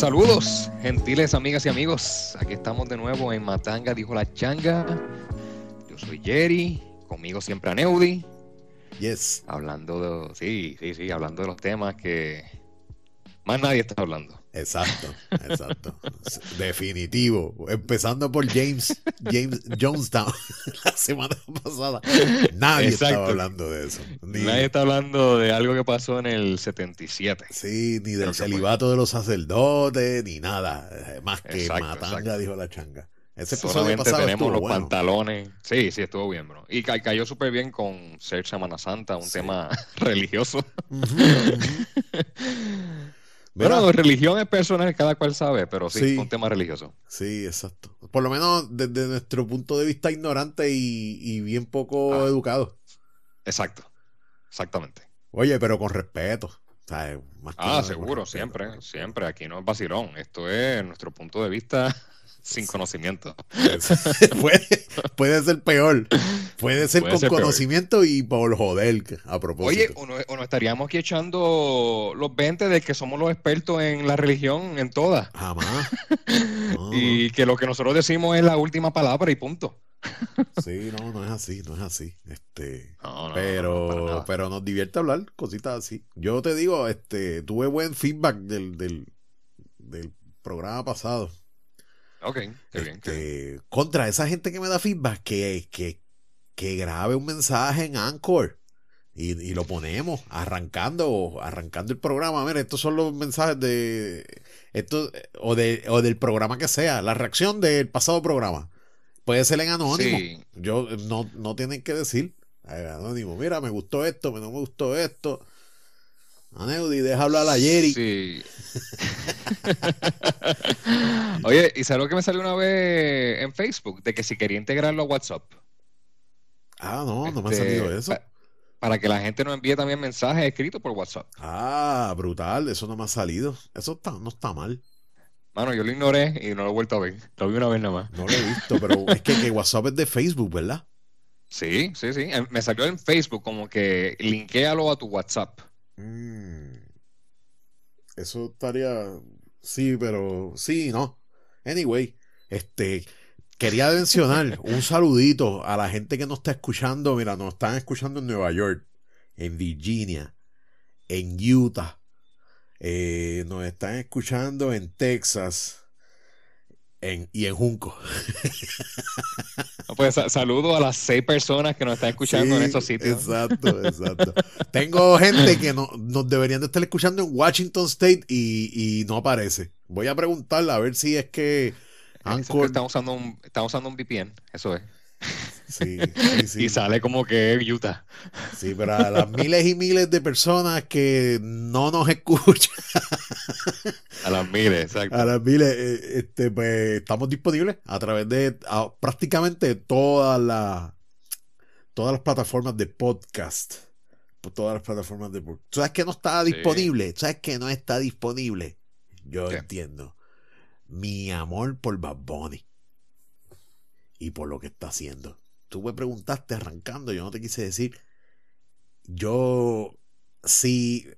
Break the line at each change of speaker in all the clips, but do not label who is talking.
saludos, gentiles amigas y amigos. Aquí estamos de nuevo en Matanga, dijo la changa. Yo soy Jerry, conmigo siempre Aneudi.
Yes.
Hablando de, sí, sí, sí, hablando de los temas que más nadie está hablando.
Exacto, exacto. Definitivo. Empezando por James, James Jonestown la semana pasada. Nadie estaba hablando de eso.
Nadie está hablando de algo que pasó en el 77.
Sí, ni del celibato de los sacerdotes, ni nada. Más que matanga, dijo la changa.
Ese Solamente tenemos los pantalones. Sí, sí, estuvo bien, bro. Y cayó súper bien con ser Semana Santa, un tema religioso. Bueno, religión es personal, cada cual sabe, pero sí, es un tema religioso.
Sí, exacto. Por lo menos desde nuestro punto de vista ignorante y, bien poco ah. educado.
Exacto, exactamente.
Oye, pero con respeto.
ah, seguro, siempre, siempre. Aquí no es vacilón. Esto es nuestro punto de vista sin conocimiento.
puede, ser peor. Puede ser con conocimiento y por joder, a propósito.
Oye, o, nos estaríamos aquí echando los 20 de que somos los expertos en la religión, en todas.
Jamás.
y que lo que nosotros decimos es la última palabra y punto.
sí, no, no es así, no es así. Este, pero, pero nos divierte hablar cositas así. Yo te digo, este, tuve buen feedback del, del, del programa pasado.
Ok, qué bien,
este, Contra esa gente que me da feedback, que, que, que grabe un mensaje en Anchor. Y, lo ponemos arrancando arrancando el programa. Mira, estos son los mensajes de esto o, de, o del programa que sea, la reacción del pasado programa. Puede ser en anónimo. Yo no, no tienen que decir anónimo. Mira, me gustó esto, no me gustó esto. Aneudi, deja hablar a Jerry.
Sí. Oye, ¿y sabes lo que me salió una vez en Facebook? De que si quería integrarlo a WhatsApp.
Ah, no, no me ha este, salido eso.
Para que la gente nos envíe también mensajes escritos por WhatsApp.
Ah, brutal, eso no me ha salido. Eso está, no está mal.
Mano, yo lo ignoré y no lo he vuelto a ver. Lo vi una vez nada más.
No lo he visto, pero es que, WhatsApp es de Facebook, ¿verdad?
Sí, sí, sí. Me salió en Facebook como que linkéalo a tu WhatsApp.
Mm. Eso estaría. Sí, pero. Sí, no. Anyway, este. Quería mencionar un saludito a la gente que nos está escuchando. Mira, nos están escuchando en Nueva York, en Virginia, en Utah. Eh, nos están escuchando en Texas, y en Junco.
Pues saludo a las seis personas que nos están escuchando en estos sitios.
Exacto, exacto. Tengo gente que no, nos deberían de estar escuchando en Washington State y, y no aparece. Voy a preguntarle a ver si es que
Anchor... Estamos usando un, estamos usando un VPN, eso es. Sí, sí, Y sale como que es Utah.
Sí, pero a las miles y miles de personas que no nos escuchan.
A las miles, exacto.
A las miles, eh, este, pues, estamos disponibles a través de prácticamente todas las todas las plataformas de podcast. Por todas las plataformas de podcast. ¿Sabes que no está disponible? ¿Sabes que no está disponible? Yo entiendo. Mi amor por Bad Bunny y por lo que está haciendo. Tú me preguntaste arrancando, yo no te quise decir. Yo sí,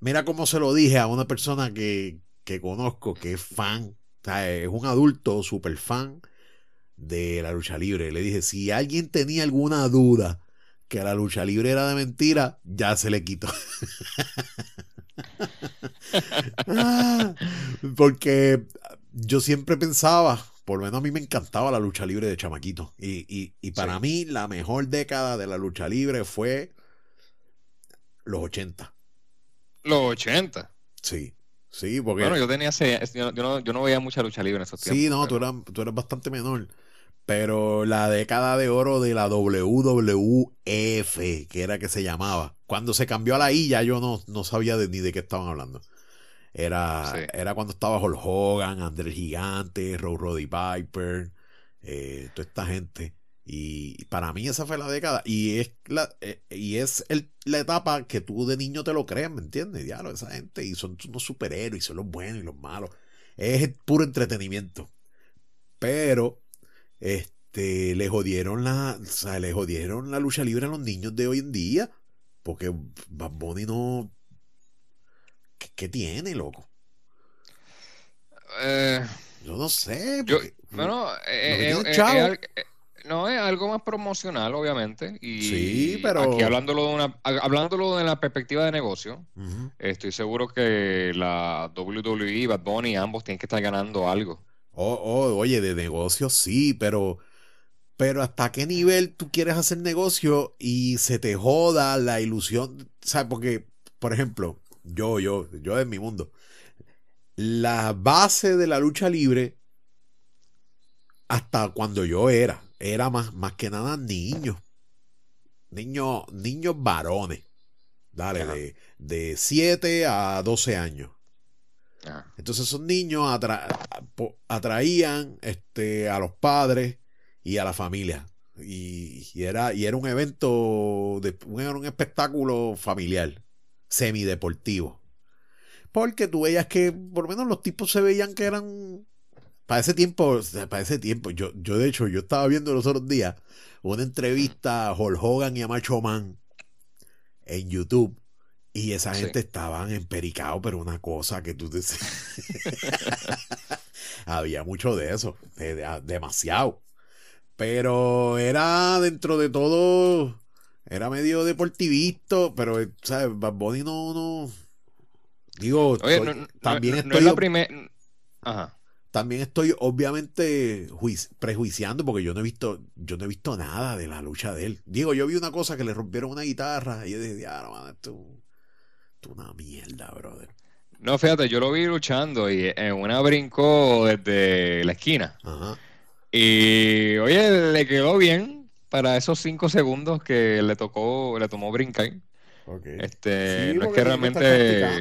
mira cómo se lo dije a una persona que, que conozco, que es fan, es un adulto súper fan de la lucha libre. Le dije, si alguien tenía alguna duda que la lucha libre era de mentira, ya se le quitó. Ah, porque yo siempre pensaba, por lo menos a mí me encantaba la lucha libre de chamaquito. Y, para mí la mejor década de la lucha libre fue los 80.
Los 80.
Sí. Sí, porque.
Bueno, yo tenía. Yo no, yo no veía mucha lucha libre en esos tiempos.
Sí, no, tú, eras, tú eras bastante menor. Pero la década de oro de la WWF, que era que se llamaba. Cuando se cambió a la I, ya yo no, no sabía ni de qué estaban hablando. Era, era cuando estaba Hulk Hogan, Andrés Gigante, Row Roddy Piper, eh, toda esta gente. Y para mí esa fue la década. Y es la, eh, y es el, la etapa que tú de niño te lo crees, ¿me entiendes? Diablo, esa gente. Y son unos superhéroes, y son los buenos y los malos. Es puro entretenimiento. Pero, este, le jodieron la, o sea, le jodieron la lucha libre a los niños de hoy en día. Porque Bad Bunny no, ¿Qué, tiene, loco?
eh,
Yo no sé.
yo, bueno, eh, eh,
chavo.
no es algo más promocional, obviamente. Y
Sí, pero-
aquí hablándolo de una, hablándolo de la perspectiva de negocio, estoy seguro que la WWE, Bad Bunny, ambos tienen que estar ganando algo.
Oh, oh, oye, de negocio sí, pero, pero ¿hasta qué nivel tú quieres hacer negocio y se te joda la ilusión? ¿Sabes? Porque, por ejemplo, yo, yo, yo en mi mundo, la base de la lucha libre, hasta cuando yo era, era más, más que nada niños. Niños, niños varones. Dale,
Ajá.
de, de 7 a 12 años.
Ajá.
Entonces esos niños atra- atraían este, a los padres y a la familia. Y, y era, y era un evento, de, un, era un espectáculo familiar, semideportivo. Porque tú veías que por lo menos los tipos se veían que eran... Para ese tiempo, para ese tiempo, yo, yo de hecho, yo estaba viendo los otros días una entrevista a Hulk Hogan y a Macho Man en YouTube. Y esa
Sí.
gente estaban empericados, pero una cosa que tú te... Había mucho de eso, de- de- demasiado. Pero era dentro de todo, era medio deportivista, pero, eh, ¿sabes? Bad Bunny no, no... Digo,
Oye,
estoy-
no,
también
es la. Ajá.
También estoy obviamente juiz- prejuiciando porque yo no he visto, yo no he visto nada de la lucha de él. Digo, yo vi una cosa que le rompieron una guitarra y yo dije, ah, mano, esto, esto es una mierda, brother.
No, fíjate, yo lo vi luchando y en una brincó desde la esquina.
Ajá.
Y oye, le quedó bien para esos cinco segundos que le tocó, le tomó brincar.
Ok.
Este,
Sí,
no es que realmente.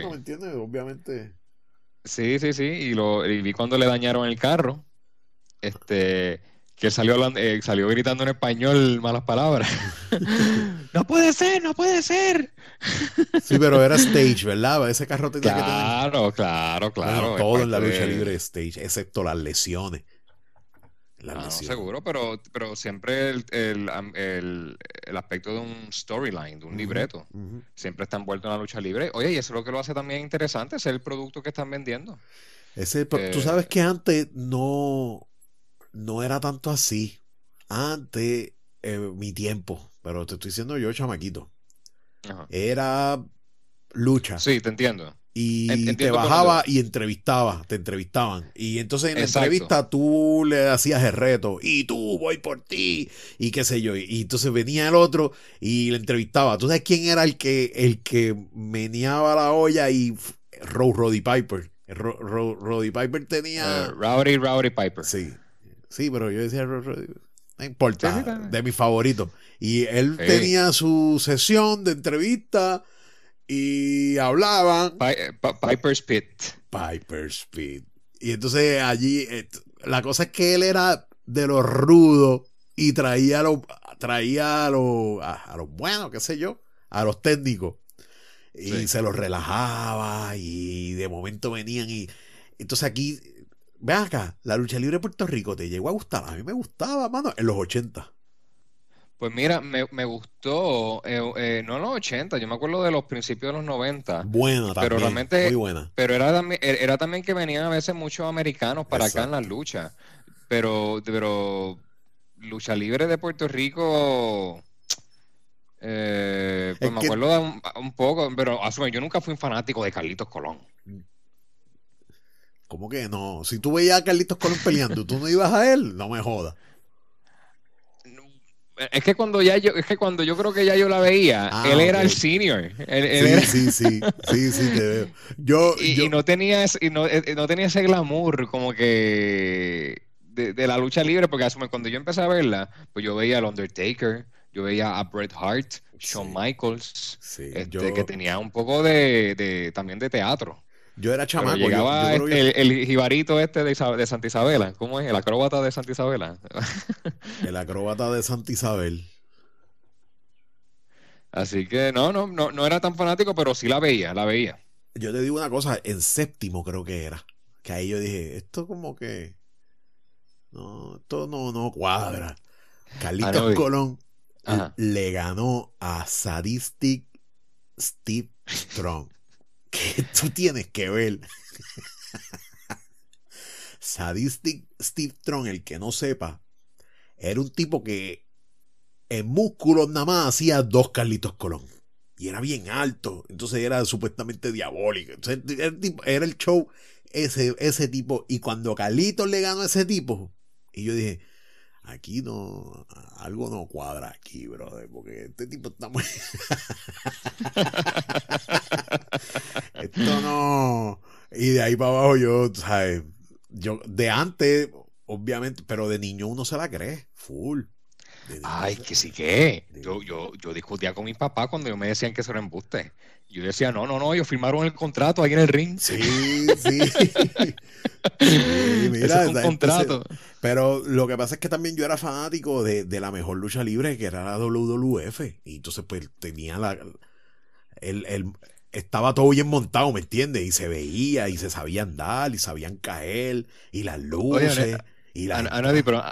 ¿me entiendes? Obviamente.
Sí, sí, sí. Y lo y vi cuando le dañaron el carro. Este, que salió hablando, eh, salió gritando en español malas palabras. No puede ser, no puede ser.
Sí, pero era stage, ¿verdad? Ese carro tenía que tener.
Claro, claro, claro.
Bueno, todo en la
parte
lucha
de-
libre es stage, excepto las lesiones. Las
Ah, no, seguro, pero, pero siempre el, el, el- el aspecto de un storyline, de un
Ujú,
libreto, siempre está envuelto en la lucha libre. Oye, y eso es lo que lo hace también interesante, es el producto que están vendiendo.
Ese, tú
Eh,
sabes que antes no, no era tanto así. Antes, eh, mi tiempo, pero te estoy diciendo yo, chamaquito,
Ajá.
era lucha.
Sí, te entiendo.
Y te bajaba y entrevistaba, te entrevistaban. Y entonces en la entrevista tú le hacías el reto, y tú voy por ti, y qué sé yo. Y entonces venía el otro y le entrevistaba. ¿Tú sabes quién era el que, el que meneaba la olla y Ro- Roddy Piper? Ro- Ro- Roddy Piper tenía.
Eh, Rowdy, Rowdy Piper.
Sí, sí, pero yo decía, Ro- Roddy- no importa,
Sí, sí,
de mis favoritos. Y él
Sí.
tenía su sesión de entrevista y hablaban.
Eh, Pi- Piper's Pit.
Piper Speed. Y entonces allí, eh, la cosa es que él era de los rudos y traía a los, traía a los, a, a los buenos, qué sé yo, a los técnicos. Y
Sí.
se los relajaba y de momento venían y entonces aquí, ven acá, la lucha libre de Puerto Rico te llegó a gustar. A mí me gustaba, mano, en los 80.
Pues mira, me, me gustó, eh, eh, no en los 80, yo me acuerdo de los principios de los 90,
Buena también,
Pero realmente-
muy buena.
pero era también, er, era también que venían a veces muchos americanos para acá en las luchas. Pero, pero lucha libre de Puerto Rico, eh, pues
Es
me
que-
acuerdo de un, un poco, pero asume, yo nunca fui un fanático de Carlitos Colón.
¿Cómo que no? Si tú veías a Carlitos Colón peleando, tú no ibas a él, no me jodas.
Es que cuando ya yo, es que cuando yo creo que ya yo la veía,
Ah,
él era el senior. Él, él
Sí,
era-
sí, sí, sí, sí, te veo. Yo,
y,
yo-
y no tenía ese, y no, eh, no tenía ese glamour como que de, de la lucha libre, porque asume, cuando yo empecé a verla, pues yo veía al Undertaker, yo veía a Bret Hart, Shawn
Sí.
Michaels,
sí,
este,
yo,
que tenía un poco de, de- también de teatro.
Yo era chamaco.
llegaba
yo creo
el, el jibarito este de, de Santa Isabela, ¿cómo es? El acróbata de Santa Isabela.
el acróbata de Santa Isabel.
Así que no, no, no, no era tan fanático, pero sí la veía, la veía.
Yo te digo una cosa, en séptimo creo que era. Que ahí yo dije, esto como que. No, esto no, no cuadra. Carlitos
Ah, no, y-
Colón
Ajá.
le ganó a Sadistic Steve Strong. Tú tienes que ver. Sadistic Steve Tron, el que no sepa, era un tipo que en músculos nada más hacía dos Carlitos Colón. Y era bien alto. Entonces era supuestamente diabólico. Entonces, era, el tipo- era el show ese, ese tipo. Y cuando Carlitos le ganó a ese tipo, y yo dije, aquí no, algo no cuadra aquí, brother, porque este tipo está muy... Esto no... Y de ahí para abajo yo, ¿sabes? Yo, de antes, obviamente, pero de niño uno se la cree, full.
Ay, que sí que. Yo, yo, yo discutía con mi papá cuando yo me decían que eso era embuste. Yo decía, no, no, no, ellos firmaron el contrato ahí en el ring.
Sí, sí. Sí, mira,
es un
entonces-
contrato.
Pero lo que pasa es que también yo era fanático de, de la mejor lucha libre, que era la WWF. Y entonces, pues, tenía la. El, el- estaba todo bien montado, ¿me entiendes? Y se veía, y se sabían dar, y sabían caer, y las luces,
Oye,
y la.
An- Anadi, pero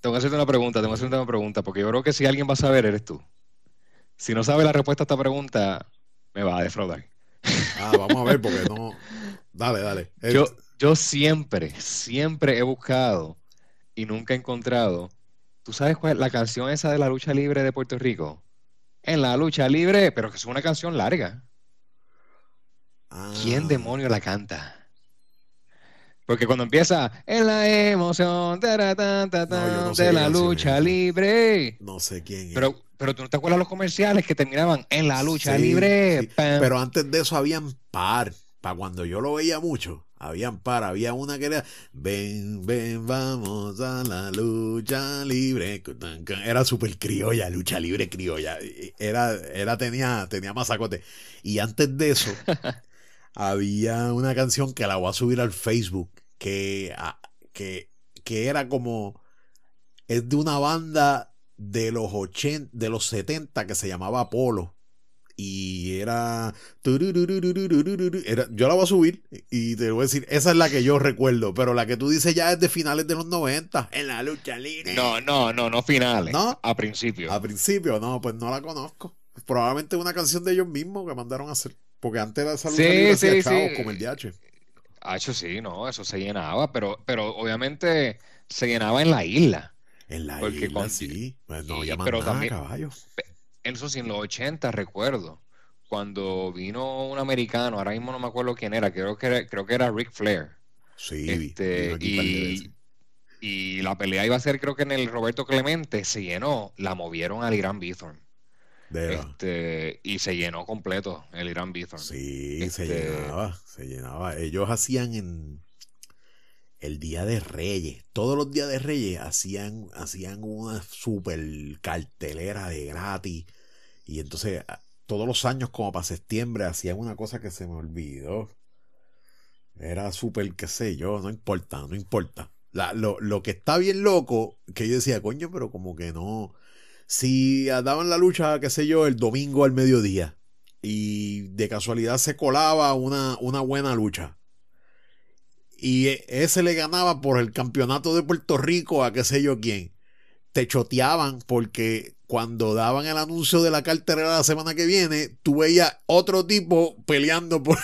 tengo que hacerte una pregunta, tengo que hacerte una pregunta, porque yo creo que si alguien va a saber, eres tú. Si no sabes la respuesta a esta pregunta, me va a defraudar.
Ah, vamos a ver, porque no. Dale, dale.
Yo, yo siempre, siempre he buscado y nunca he encontrado. ¿Tú sabes cuál es la canción esa de la lucha libre de Puerto Rico? En la lucha libre, pero que es una canción larga. ¿Quién
ah,
demonio la canta? Porque cuando empieza en la emoción ta,
No, no sé
de la lucha libre.
No sé quién es.
Pero, pero tú no te acuerdas los comerciales que terminaban en la lucha
Sí,
libre.
sí. Pero antes de eso habían par. Para cuando yo lo veía mucho, habían par. Había una que era Ven, ven, vamos a la lucha libre. Era súper criolla, lucha libre criolla. Era, era, tenía, tenía masacote. Y antes de eso, había una canción que la voy a subir al Facebook. Que, que, que era como. Es de una banda de los 80, de los 70 que se llamaba Apolo. Y era, era. Yo la voy a subir y te voy a decir, esa es la que yo recuerdo, pero la que tú dices ya es de finales de los 90, en la lucha libre.
No, no, no, no finales.
¿No?
A principio.
A principio, no, pues no la conozco. Probablemente una canción de ellos mismos que mandaron a hacer. Porque antes era esa lucha
Sí,
libre hacía
sí,
chavos
sí.
como el DH.
Ah, sí, no, eso se llenaba, pero, pero obviamente se llenaba en la isla.
En la
Porque
isla,
con-
sí. Pues no
y-
llaman
pero
nada,
también-
caballo.
Eso sí, en los 80 recuerdo, cuando vino un americano, ahora mismo no me acuerdo quién era, creo que era, creo que era Ric Flair.
Sí,
Este, y, y la pelea iba a ser, creo que en el Roberto Clemente, se llenó, la movieron al Irán Bithorn. Este, y se llenó completo el Irán Bithorn.
Sí, se
Este-
llenaba, se llenaba. Ellos hacían en el Día de Reyes, todos los días de Reyes hacían, hacían una super cartelera de gratis. Y entonces todos los años, como para septiembre, hacían una cosa que se me olvidó. Era súper, qué sé yo, no importa, no importa. Lo, lo que está bien loco, que yo decía, coño, pero como que no. Si daban la lucha, qué sé yo, el domingo al mediodía y de casualidad se colaba una, una buena lucha. Y ese le ganaba por el campeonato de Puerto Rico a qué sé yo quién. Te choteaban porque cuando daban el anuncio de la cartelera la semana que viene, tú veías otro tipo peleando por...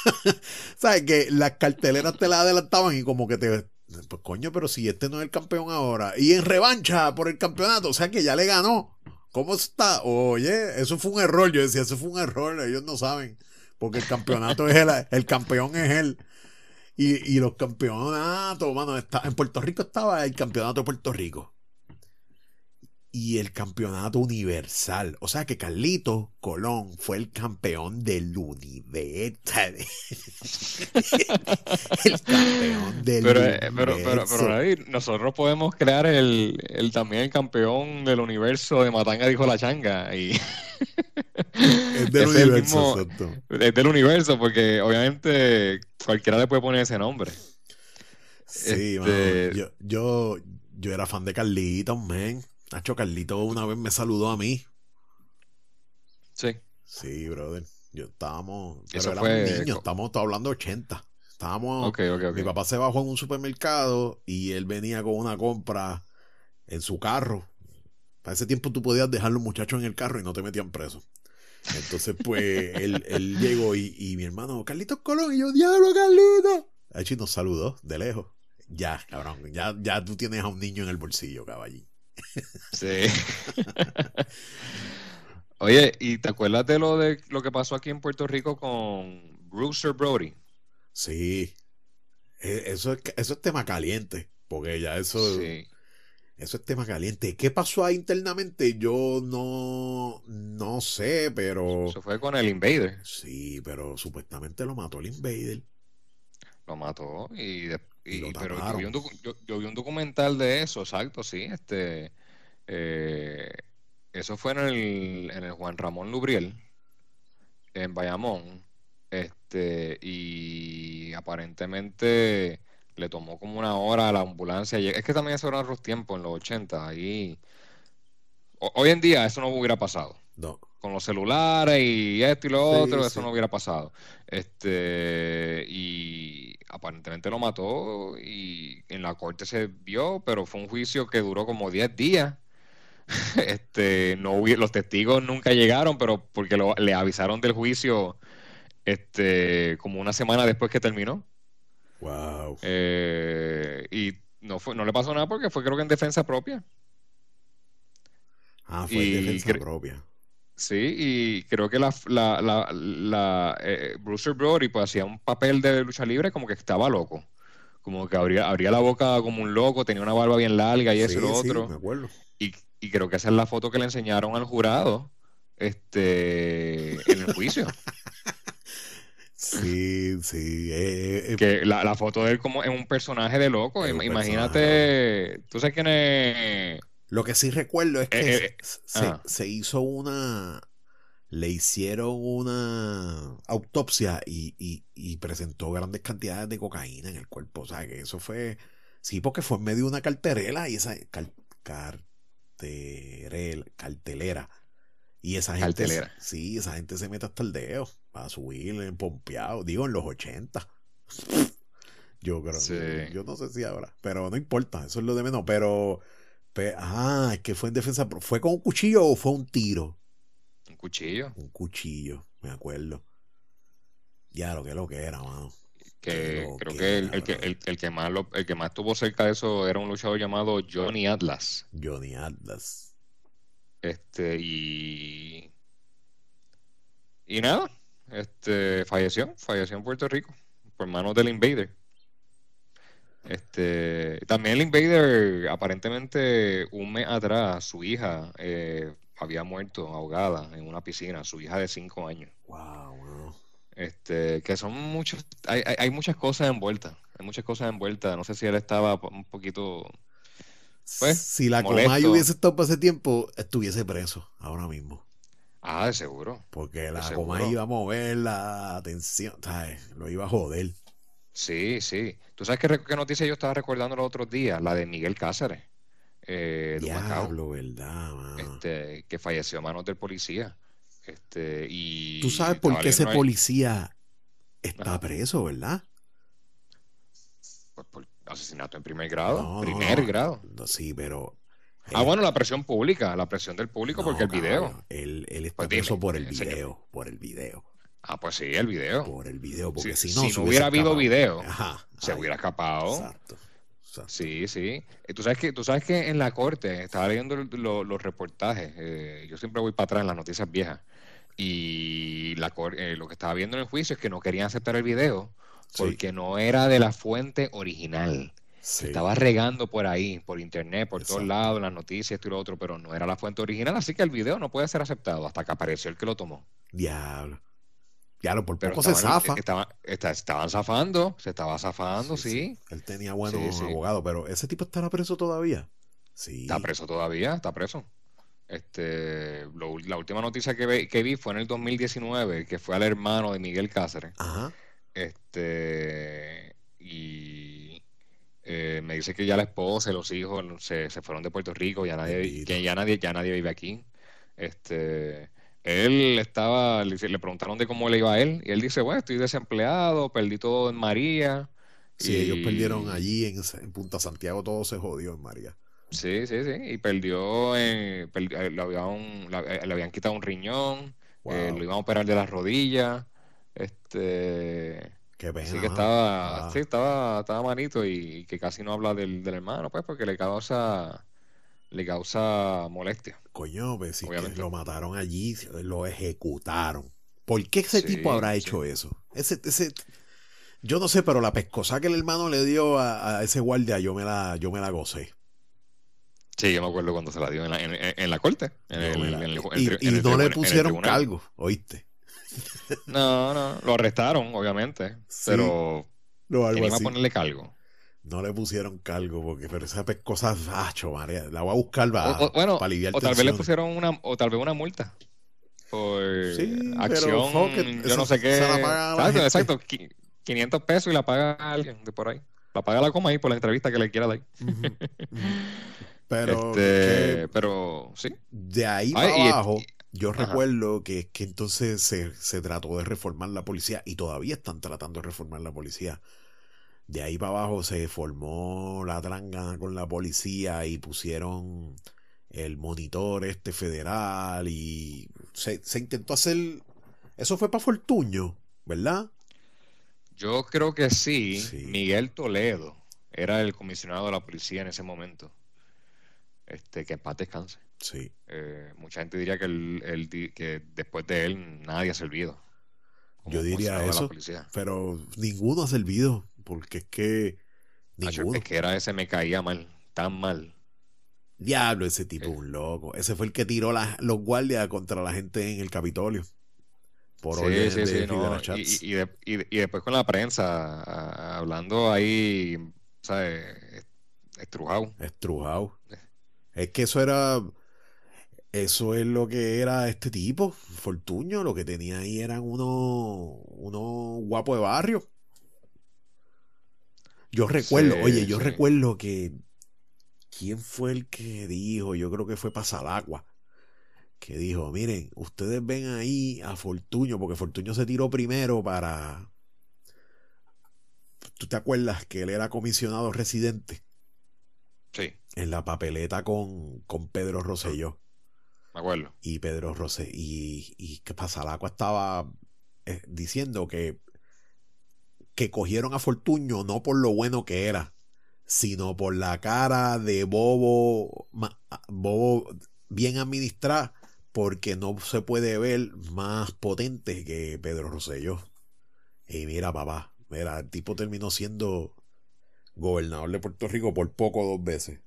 ¿Sabes? Que las carteleras te las adelantaban y como que te... Pues coño, pero si este no es el campeón ahora. Y en revancha por el campeonato, o sea que ya le ganó. ¿Cómo está? Oye, eso fue un error. Yo decía, eso fue un error. Ellos no saben. Porque el campeonato es él, el campeón es él. Y, y los campeonatos, mano, está, en Puerto Rico estaba el campeonato de Puerto Rico. Y el campeonato universal. O sea que Carlito Colón fue el campeón del universo. el campeón del
Pero, eh, pero, pero,
universo.
pero, David, nosotros podemos crear el, el también el campeón del universo de Matanga dijo la changa y
es del
es el
universo,
mismo-
exacto.
es del universo porque obviamente cualquiera le puede poner ese nombre.
Sí,
Este-
mano, yo, yo, yo era fan de Carlitos, man. Nacho Carlito una vez me saludó a mí.
Sí.
Sí, brother. Yo estábamos. Pero éramos
fue
niños, estamos hablando de 80. Estábamos.
Ok, ok, ok.
Mi papá se bajó en un supermercado y él venía con una compra en su carro. Para ese tiempo tú podías dejar los muchachos en el carro y no te metían preso. Entonces, pues, él, él llegó y, y mi hermano, Carlitos Colón, y yo, diablo, Carlitos. Ahí nos saludó de lejos. Ya, cabrón. Ya, ya tú tienes a un niño en el bolsillo, caballín.
Sí. Oye, ¿y te acuerdas de lo de lo que pasó aquí en Puerto Rico con Brewster Brody?
Sí. E- Eso es, eso es tema caliente. Porque ya eso,
Sí.
eso es tema caliente. ¿Qué pasó ahí internamente? Yo no, no sé, pero.
Eso fue con el Invader.
Sí, pero supuestamente lo mató el Invader.
Lo mató y, de-
Y lo
y- pero yo vi, un docu- yo, yo vi un documental de eso, exacto, sí, este eh, eso fue en el, en el Juan Ramón Lubriel, en Bayamón, este, y aparentemente le tomó como una hora a la ambulancia. Es que también esos eran otros tiempos, en los 80, ahí ho- hoy en día eso no hubiera pasado
No.
con los celulares y esto y lo
Sí,
otro,
sí.
eso no hubiera pasado. Este, y aparentemente lo mató y en la corte se vio, pero fue un juicio que duró como 10 días. Este, no los testigos nunca llegaron, pero porque lo- le avisaron del juicio este, como una semana después que terminó.
Wow.
Eh, y no fue, no le pasó nada porque fue creo que en defensa propia.
Ah, fue
y
defensa propia.
Sí, y creo que la, la, la, la, eh, Bruce Brody pues hacía un papel de lucha libre como que estaba loco. Como que abría, abría la boca como un loco, tenía una barba bien larga y eso y
Sí,
lo
sí,
otro.
me acuerdo.
Y, y creo que esa es la foto que le enseñaron al jurado este, en el juicio.
Sí, sí. eh, eh,
Que la, la foto de él como es un personaje de loco. Imagínate, ¿tú sabes quién es?
Lo que sí recuerdo es que
Eh, eh,
se, se- hizo una. Le hicieron una autopsia y, y- y presentó grandes cantidades de cocaína en el cuerpo. O sea, que eso fue. Sí, porque fue en medio de una carterela y esa. car- carterel- cartelera. Y esa gente.
Cartelera.
Sí, esa gente se mete hasta el dedo para subir en pompeado. Digo, en los 80. Yo creo.
Sí.
Yo no sé si ahora. Pero no importa, eso es lo de menos. Pero. Ah, es que fue en defensa. ¿Fue con un cuchillo o fue un tiro?
Un cuchillo.
Un cuchillo, me acuerdo. Ya lo que lo que era, mano.
Que creo que el, el que el, el que más lo- el que más estuvo cerca de eso era un luchador llamado Johnny Atlas.
Johnny Atlas.
Este, y. Y nada, este, falleció, falleció en Puerto Rico, por manos del Invader. Este, también el Invader, aparentemente, un mes atrás, su hija eh, había muerto ahogada en una piscina, su hija de cinco años.
Wow, mano.
Este, que son muchos, hay, hay, hay muchas cosas envueltas, hay muchas cosas envueltas. No sé si él estaba un poquito, Pues,
si la. Comay hubiese estado por ese tiempo, estuviese preso ahora mismo.
ah, de seguro.
Porque la. Comay iba a mover la atención, ¿sabes? Lo iba a joder.
Sí, sí. ¿Tú sabes qué, noticia yo estaba recordando los otros días? La de Miguel Cáceres, eh,
Diablo, ¿verdad,
este, que falleció a manos del policía. Este, y
Tú sabes por qué ese policía está preso, ¿verdad?
por, por asesinato en primer grado,
No,
primer
no.
grado.
No, sí, pero.
Ah, bueno, la presión pública, la presión del público porque el video.
Él, él está
Pues dime,
preso por el
señor.
video. Por el video.
Ah, pues sí, el video.
Por el video. Porque
Si-
si, no.
si no hubiera habido
escapado.
video,
Ajá,
Se
ahí.
hubiera escapado.
Exacto. exacto.
Sí, sí. Eh, Tú sabes que, tú sabes que en la corte, estaba leyendo lo- lo- los reportajes, eh, yo siempre voy para atrás en las noticias viejas, y la eh, lo que estaba viendo en el juicio es que no querían aceptar el video
Sí.
porque no era de la fuente original.
Sí.
Estaba regando por ahí, por internet, por todos lados, las noticias, esto y lo otro, pero no era la fuente original, así que el video no puede ser aceptado hasta que apareció el que lo tomó.
Diablo. Diablo, por poco se
estaban,
zafa.
estaban, esta- estaban zafando, se estaba zafando, sí.
Él tenía buenos
Sí,
abogados, pero ese tipo estará preso todavía. Sí.
Está preso todavía, está preso. Este, lo- la última noticia que, ve- que vi fue en el 2019, que fue al hermano de Miguel Cáceres.
Ajá.
Este, y eh, me dice que ya la esposa y los hijos se, se fueron de Puerto Rico, ya nadie, que ya nadie, ya nadie vive aquí. Este, él estaba, le, le preguntaron de cómo le iba a él, y él dice, bueno, estoy desempleado, perdí todo en María.
Sí,
y-
ellos perdieron allí en, en Punta Santiago, todo se jodió en María.
Sí, sí, sí. Y perdió, en- perdi- eh, le, habían, la- eh, le habían quitado un riñón, eh, lo iban a operar de las rodillas. Este,
Qué pena.
Así que estaba,
Ah,
sí, estaba, estaba malito y, que casi no habla del, del hermano, pues, porque le causa, le causa molestia.
Coño, pues si lo mataron allí, lo ejecutaron. ¿Por qué ese
Sí,
tipo habrá
sí.
hecho eso? Ese, ese, yo no sé, pero la pescosa que el hermano le dio a, a ese guardia, yo me la, yo me la gocé.
Sí, yo me acuerdo cuando se la dio en la, en, en- en la corte.
Y no le pusieron cargo, ¿oíste?
No, no, lo arrestaron, obviamente,
Sí,
pero
No,
¿quién
algo
iba a ponerle cargo?
No le pusieron cargo, porque pero esa pescosa, acho, María, la voy a buscar para,
O, o- bueno,
aliviar
o tal vez le pusieron una, o tal vez una multa por
Sí,
acción,
it,
yo
eso
no sé qué.
se la paga la
Exacto, exacto, qui- 500 pesos y la paga a alguien de por ahí. La paga la coma ahí por la entrevista que le quiera dar.
Pero
Este,
que
pero sí.
de ahí
Ay,
para
y-
abajo,
y-
yo
ajá.
recuerdo que, que entonces se, se trató de reformar la policía y todavía están tratando de reformar la policía. De ahí para abajo se formó la tranga con la policía y pusieron el monitor este federal y se, se intentó hacer... Eso fue para Fortuño, ¿verdad?
Yo creo que sí.
Sí.
Miguel Toledo era el comisionado de la policía en ese momento. Este, que en paz descanse.
Sí.
Eh, mucha gente diría que, el- que después de él nadie ha servido.
Yo diría eso.
policía.
Pero ninguno ha servido, porque es que ninguno.
Es que era ese me caía mal, tan mal.
Diablo, ese tipo es un loco. Ese fue el que tiró la- los guardias contra la gente en el Capitolio. Por
Sí,
orden
sí, sí, no,
Rivera
y,
Chats.
y- y de- y- y después con la prensa, a- hablando ahí, ¿sabes? Estrujado.
Estrujado. Es que eso era. Eso es lo que era este tipo, Fortuño. Lo que tenía ahí eran unos unos guapos de barrio. Yo recuerdo,
Sí,
oye, yo
sí.
recuerdo que. ¿Quién fue el que dijo? Yo creo que fue Pasalagua. Que dijo: Miren, ustedes ven ahí a Fortuño, porque Fortuño se tiró primero para. ¿Tú te acuerdas que él era comisionado residente?
Sí,
en la papeleta con, con Pedro Rosselló.
me acuerdo.
Y Pedro Rosselló. Y, y que Pasalacua estaba eh, diciendo que, que cogieron a Fortuño no por lo bueno que era, sino por la cara de bobo, ma- bobo bien administrada, porque no se puede ver más potente que Pedro Rosselló. Y mira, papá, mira, el tipo terminó siendo gobernador de Puerto Rico por poco dos veces.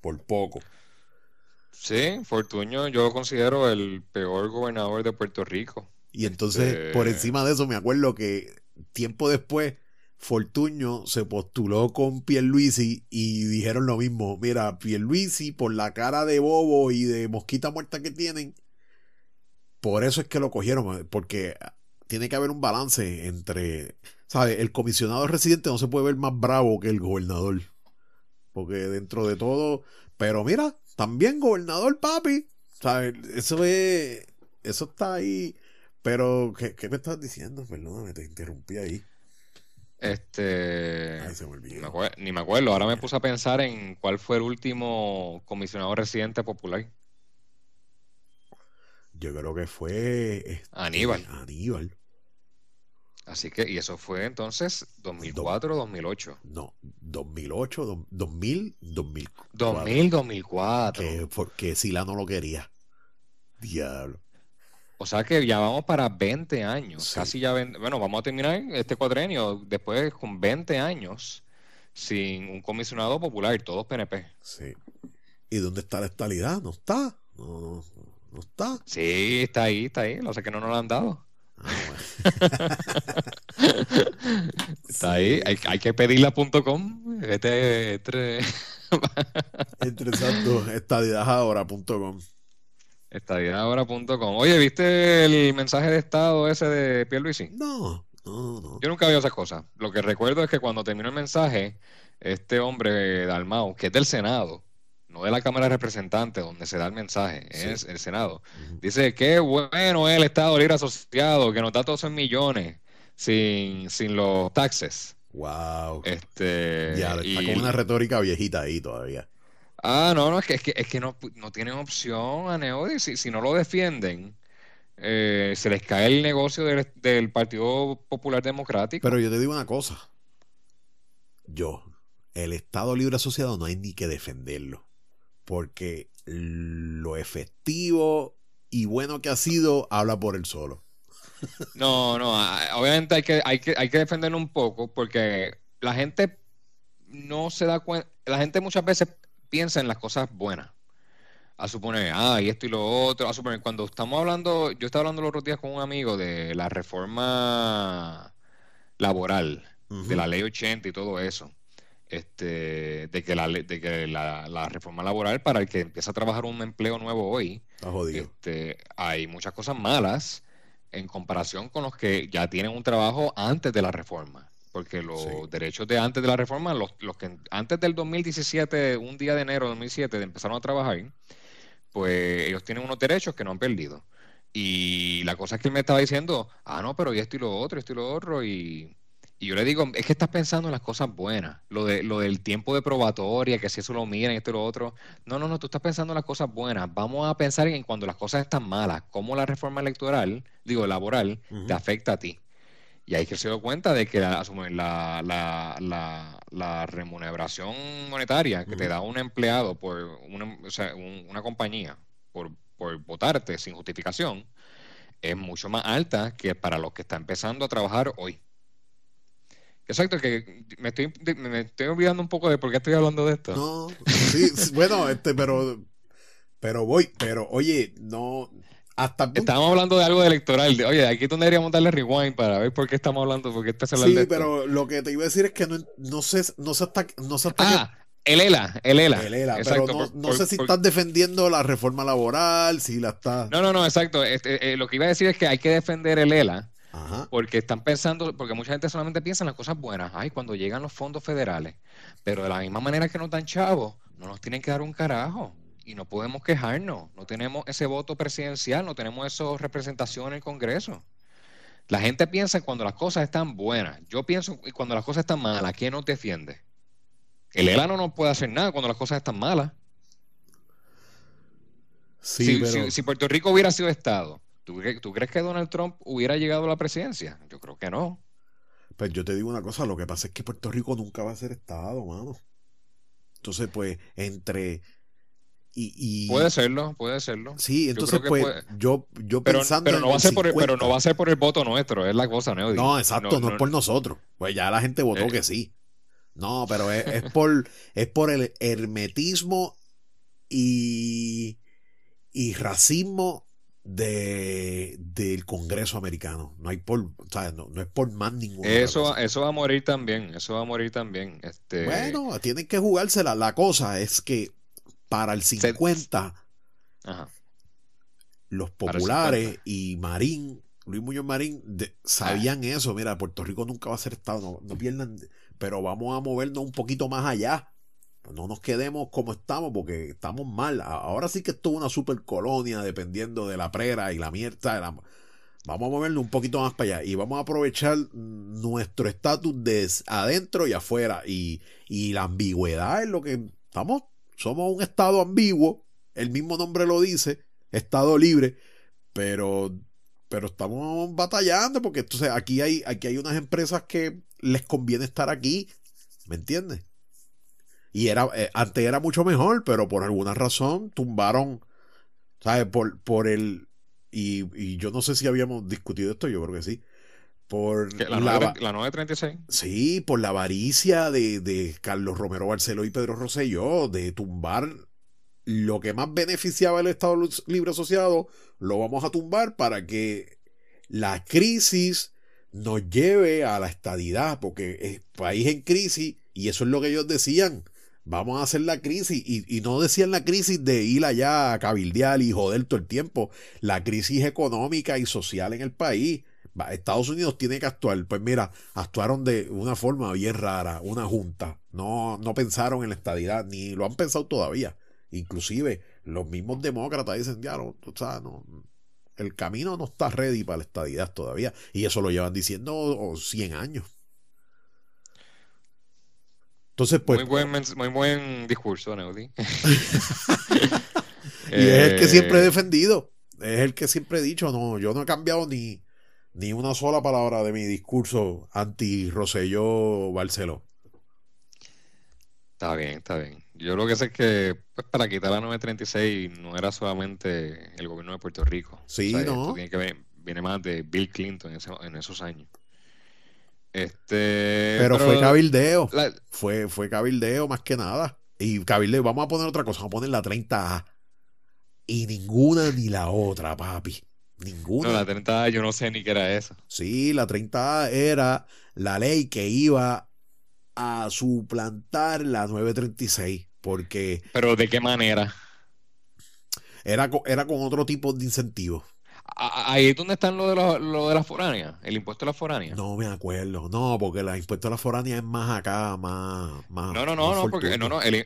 Por poco.
Sí, Fortuño yo lo considero el peor gobernador de Puerto Rico.
Y entonces,
Este-
por encima de eso, me acuerdo que tiempo después, Fortuño se postuló con Pierluisi y dijeron lo mismo. Mira, Pierluisi, por la cara de bobo y de mosquita muerta que tienen, por eso es que lo cogieron, porque tiene que haber un balance entre, ¿sabes? El comisionado residente no se puede ver más bravo que el gobernador. Porque dentro de todo, pero mira, también gobernador, papi. ¿Sabes? Eso es, eso está ahí. Pero, ¿qué, qué me estás diciendo? Perdóname, te interrumpí ahí.
Este,
Ay, se me
ni me, ni acuerdo. Ahora me puse a pensar en cuál fue el último comisionado residente popular.
Yo creo que fue este,
Aníbal.
Aníbal.
Así que, y eso fue entonces 2004, 2008.
No, 2008, do- 2000, 2004.
2000, 2004.
Que, porque Sila no lo quería. Diablo.
O sea que ya vamos para 20 años.
Sí.
Casi ya, ven- bueno, vamos a terminar este cuatrenio después con 20 años sin un comisionado popular, todos PNP.
Sí. ¿Y dónde está la estabilidad? No está. No, no, no está.
Sí, está ahí, está ahí. Lo sé que no nos lo han dado.
Ah, bueno.
Está ahí. Hay, hay que pedirle a .com. Este, este,
Entre estadidadahora.com.
estadidadahora.com. Oye, ¿viste el mensaje de estado ese de Pierluisi?
No, no, no.
Yo nunca veo esas cosas. Lo que recuerdo es que cuando terminó el mensaje, este hombre Dalmau, que es del Senado, no de la Cámara de Representantes, donde se da el mensaje,
Sí.
es el Senado, dice, qué bueno es el Estado Libre Asociado, que nos da todos esos millones sin, sin los taxes.
Wow.
Este,
ya, está
y-
con una retórica viejita ahí todavía.
Ah, no, no, es que, es que, es que no, no tienen opción, Aneudi, si, si no lo defienden, eh, se les cae el negocio del, del Partido Popular Democrático.
Pero yo te digo una cosa. Yo, el Estado Libre Asociado no hay ni que defenderlo. Porque lo efectivo y bueno que ha sido habla por él solo.
No, no, a- obviamente hay que, hay que, hay que defenderlo un poco porque la gente no se da cuenta, la gente muchas veces piensa en las cosas buenas. A suponer, ah, y esto y lo otro. A suponer, cuando estamos hablando, yo estaba hablando los otros días con un amigo de la reforma laboral, de la ley 80 y todo eso. Este, de que la, de que la, la reforma laboral para el que empieza a trabajar un empleo nuevo hoy, este, hay muchas cosas malas en comparación con los que ya tienen un trabajo antes de la reforma. Porque los
Sí.
derechos de antes de la reforma, los, los que antes del 2017, un día de enero de 2007, empezaron a trabajar, pues ellos tienen unos derechos que no han perdido. Y la cosa es que él me estaba diciendo, ah, no, pero y esto y lo otro, esto y lo otro, y, y yo le digo, es que estás pensando en las cosas buenas, lo de lo del tiempo de probatoria, que si eso lo miran, esto y lo otro. No, no, no, tú estás pensando en las cosas buenas. Vamos a pensar en cuando las cosas están malas, cómo la reforma electoral, digo, laboral, te afecta a ti. Y ahí que se dio cuenta de que la, asume, la, la, la, la remuneración monetaria que te da un empleado por una, o sea, un- una compañía por, por votarte sin justificación es mucho más alta que para los que están empezando a trabajar hoy. Exacto, que me estoy, me estoy olvidando un poco de por qué estoy hablando de esto.
No, sí, sí, bueno, este, pero, pero voy, pero oye, no, hasta
Estábamos hablando de algo de electoral. de, oye, aquí deberíamos darle rewind para ver por qué estamos hablando, por qué estás hablando
sí,
de
pero lo que te iba a decir es que no, no sé, no sé hasta, no sé hasta
Ah, el ELA, el ELA.
el ELA,
Exacto,
pero no,
por-
no
por-
sé si
por-
estás defendiendo la reforma laboral, si la estás,
No, no, no, exacto. Este, eh, lo que iba a decir es que hay que defender el ELA
ajá,
porque están pensando, porque mucha gente solamente piensa en las cosas buenas. Ay, cuando llegan los fondos federales. Pero de la misma manera que nos dan chavos, no nos tienen que dar un carajo. Y no podemos quejarnos. No tenemos ese voto presidencial, no tenemos esa representación en el Congreso. La gente piensa en cuando las cosas están buenas. Yo pienso en cuando las cosas están malas, ¿quién nos defiende? El ELA no puede hacer nada cuando las cosas están malas.
sí,
si,
pero,
si- si Puerto Rico hubiera sido Estado, ¿tú, tú crees que Donald Trump hubiera llegado a la presidencia? Yo creo que no.
pues yo te digo una cosa, lo que pasa es que Puerto Rico nunca va a ser Estado, mano. Entonces, pues, entre, y, y
Puede serlo, puede serlo.
sí,
Yo
entonces, pues,
puede.
yo, yo
Pero,
pensando
pero no va a ser por el, pero
50.
no va a ser por el voto nuestro, es la cosa, Neody.
No, exacto, no,
No,
es por nosotros. Pues ya la gente votó
Eh.
que sí. No, pero es, es por es por el hermetismo y, y racismo de, del Congreso americano. No hay por. No, no es por más ninguna otra
Eso, eso va a morir también, eso va a morir también. Este,
Bueno, tienen que jugársela. La cosa es que para el 50
ajá.
los populares
50.
y Marín, Luis Muñoz Marín, de- sabían
Ah.
eso. Mira, Puerto Rico nunca va a ser Estado, no, no pierdan, pero vamos a movernos un poquito más allá. No nos quedemos como estamos porque estamos mal. Ahora sí que esto es una super colonia dependiendo de la prera y la mierda. la- Vamos a movernos un poquito más para allá y vamos a aprovechar nuestro estatus de adentro y afuera. Y, y la ambigüedad es lo que estamos. Somos un estado ambiguo. El mismo nombre lo dice. Estado libre. Pero, pero estamos batallando porque entonces aquí hay, aquí hay unas empresas que les conviene estar aquí. ¿Me entiendes? Y era, eh, antes era mucho mejor, pero por alguna razón tumbaron, ¿sabes? Por, por el, y, y yo no sé si habíamos discutido esto, yo creo que sí. Por.
La,
la,
9,
va-
la 936.
sí, por la avaricia de, de Carlos Romero Barceló y Pedro Rosselló, de tumbar lo que más beneficiaba al Estado Libre Asociado, lo vamos a tumbar para que la crisis nos lleve a la estadidad, porque es país en crisis, y eso es lo que ellos decían. Vamos a hacer la crisis, y, y no decían la crisis de ir allá a cabildear y joder todo el tiempo, la crisis económica y social en el país. Estados Unidos tiene que actuar. Pues mira, actuaron de una forma bien rara, una junta. No, no pensaron en la estadidad, ni lo han pensado todavía. Inclusive los mismos demócratas dicen, ya, no, o sea, no, el camino no está ready para la estadidad todavía. Y eso lo llevan diciendo oh, 100 años. Entonces, pues,
muy, buen, muy buen discurso, Neudi.
y es el que siempre he
Eh,
defendido. es el que siempre he dicho, no, yo no he cambiado ni, ni una sola palabra de mi discurso anti Roselló Barceló.
Está bien, está bien. Yo lo que sé es que pues, para quitar la 936 no era solamente el gobierno de Puerto Rico.
Sí, no.
tiene que ver, viene más de Bill Clinton en, esos años. Este,
pero, fue cabildeo. Fue, fue cabildeo más que nada. Y cabildeo, vamos a poner otra cosa, vamos a poner la 30A. Y ninguna ni la otra, papi. Ninguna.
No, la 30A yo no sé ni qué era eso.
Sí, la 30A era la ley que iba a suplantar la 936. Porque.
¿Pero de qué manera?
Era, era con otro tipo de incentivos.
Ahí es donde están lo de, lo, de las foráneas, el impuesto a las foráneas.
No me acuerdo, no, porque el impuesto a las foráneas es más acá, más. más
no, no, no, no, porque, no, no, el,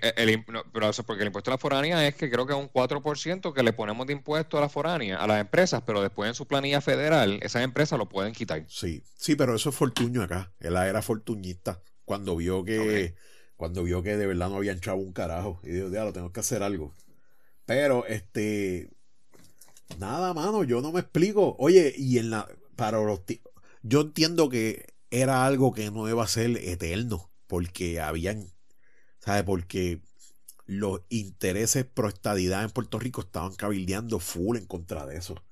pero eso porque el impuesto a las foráneas es que creo que es un 4% que le ponemos de impuesto a las foráneas, a las empresas, pero después en su planilla federal, esas empresas lo pueden quitar.
Sí, sí, pero eso es fortuño acá. Él era fortuñista cuando vio que. Cuando vio que de verdad no habían chavo un carajo. Y dijo, lo tengo que hacer algo. Pero, este Nada, mano, yo no me explico. Oye, y en la. Para los. Yo entiendo que era algo que no iba a ser eterno. Porque habían. ¿Sabes? Porque los intereses pro estadidad en Puerto Rico estaban cabildeando full en contra de eso.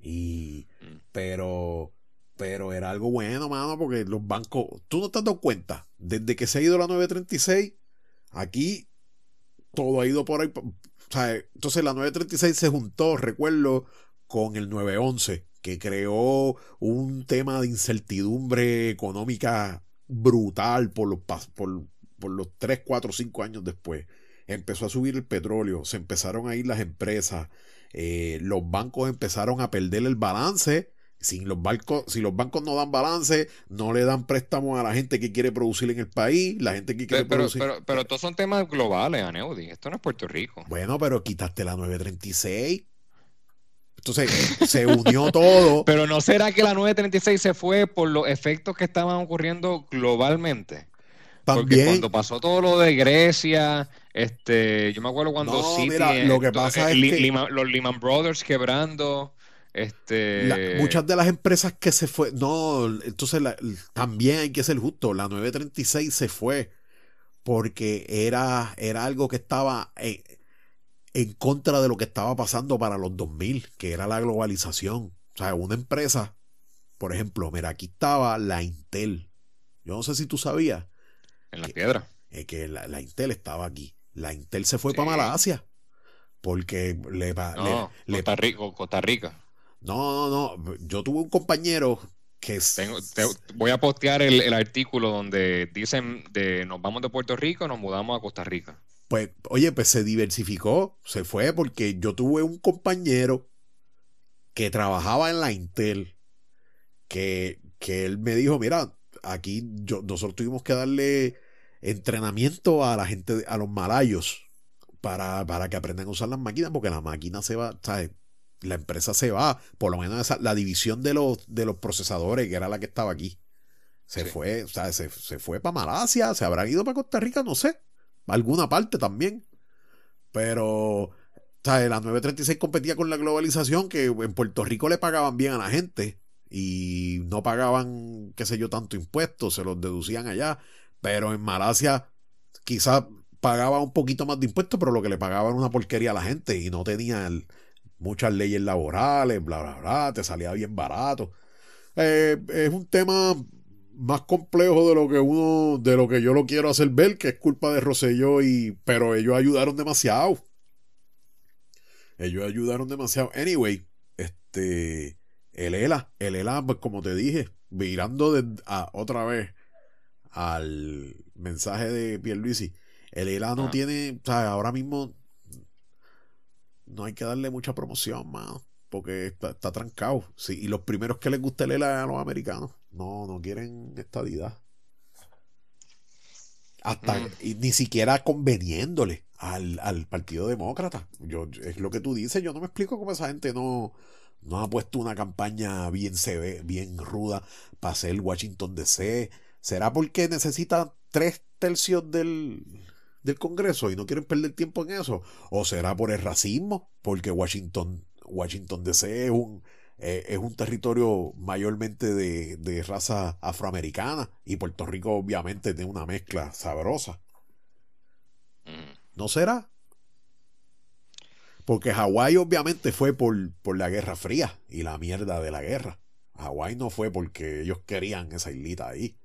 Y. Mm. Pero. Pero era algo bueno, mano, porque los bancos. Tú no te has dado cuenta. Desde que se ha ido la 936, aquí todo ha ido por ahí entonces la 936 se juntó, recuerdo, con el 911, que creó un tema de incertidumbre económica brutal por los, por, por los 3, 4, 5 años después. Empezó a subir el petróleo, se empezaron a ir las empresas, eh, los bancos empezaron a perder el balance si los, bancos, si los bancos no dan balance, no le dan préstamos a la gente que quiere producir en el país, la gente que quiere
pero,
producir.
Pero, pero, todos son temas globales, Aneudi. Esto no es Puerto Rico.
Bueno, pero quitaste la 936. Entonces se unió todo.
Pero no será que la 936 se fue por los efectos que estaban ocurriendo globalmente. También. Porque cuando pasó todo lo de Grecia, este, yo me acuerdo cuando
lo que pasa es que...
los Lehman Brothers quebrando. Este...
muchas de las empresas que se fue, no, entonces también hay que ser justo, la 936 se fue porque era, era algo que estaba en, en, contra de lo que estaba pasando para los 2000, que era la globalización. O sea, una empresa, por ejemplo, mira, aquí estaba la Intel. Yo no sé si tú sabías.
En la piedra.
que la, Intel estaba aquí. La Intel se fue para Malasia porque le,
no, le, Costa Rica.
No, no, no. Yo tuve un compañero que
voy a postear el, artículo donde dicen de nos vamos de Puerto Rico, nos mudamos a Costa Rica.
Pues, oye, pues se diversificó, se fue porque yo tuve un compañero que trabajaba en la Intel, que, que él me dijo, mira, aquí yo, nosotros tuvimos que darle entrenamiento a la gente, a los malayos, para, para que aprendan a usar las máquinas, porque la máquina se va, ¿sabes? La empresa se va, por lo menos esa, la división de los, de los procesadores, que era la que estaba aquí, se fue, o sea, se, fue para Malasia, se habrá ido para Costa Rica, no sé, alguna parte también. Pero, o sea, la 936 competía con la globalización, que en Puerto Rico le pagaban bien a la gente y no pagaban, qué sé yo, tanto impuestos, se los deducían allá. Pero en Malasia quizás pagaba un poquito más de impuestos, pero lo que le pagaban era una porquería a la gente y no tenía el, muchas leyes laborales, bla, bla, bla, te salía bien barato. Eh, es un tema más complejo de lo que uno, de lo que yo lo quiero hacer ver, que es culpa de Rosselló y, pero ellos ayudaron demasiado. Ellos ayudaron demasiado. Anyway, este, el ELA, el ELA, pues como te dije, mirando otra vez al mensaje de Pierluisi, el ELA no tiene, o sea, ahora mismo no hay que darle mucha promoción, mano. Porque está, trancado. Sí, y los primeros que les gusta ELA a los americanos. No, no quieren estadidad. Hasta mm. ni siquiera conveniéndole al, Partido Demócrata. Yo, es lo que tú dices. Yo no me explico cómo esa gente no, no ha puesto una campaña bien, bien ruda para hacer Washington DC. ¿Será porque necesita tres tercios del, del Congreso y no quieren perder tiempo en eso? ¿O será por el racismo? Porque Washington, Washington DC es un, eh, es un territorio mayormente de, de raza afroamericana y Puerto Rico obviamente tiene una mezcla sabrosa. ¿No será? Porque Hawái obviamente fue por, por la Guerra Fría y la mierda de la guerra. Hawái no fue porque ellos querían esa islita ahí.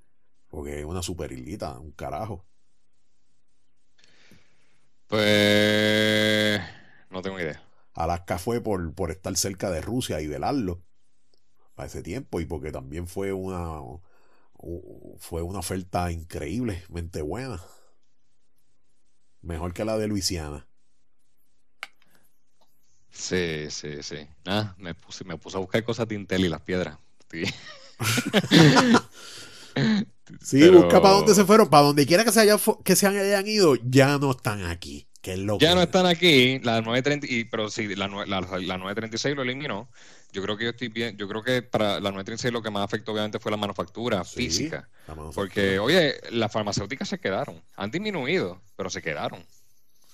Porque es una super islita, un carajo.
Pues no tengo idea.
Alaska fue por, por estar cerca de Rusia y velarlo para ese tiempo y porque también fue una fue una oferta increíblemente buena. Mejor que la de Luisiana.
Sí, sí, sí. Nada, me puse, me puse a buscar cosas de Intel y las piedras. Sí.
Sí,
Pero-
busca para dónde se fueron, para donde quiera que se, haya, que se hayan ido, ya no están aquí. Que es lo
Ya no están aquí, la 930, y, pero sí, la, nue- la, la 936 lo eliminó. Yo creo que yo estoy bien, yo creo que para la 936 lo que más afectó obviamente fue la manufactura
Sí,
física.
la manufactura.
Porque, oye, las farmacéuticas se quedaron. Han disminuido, pero se quedaron.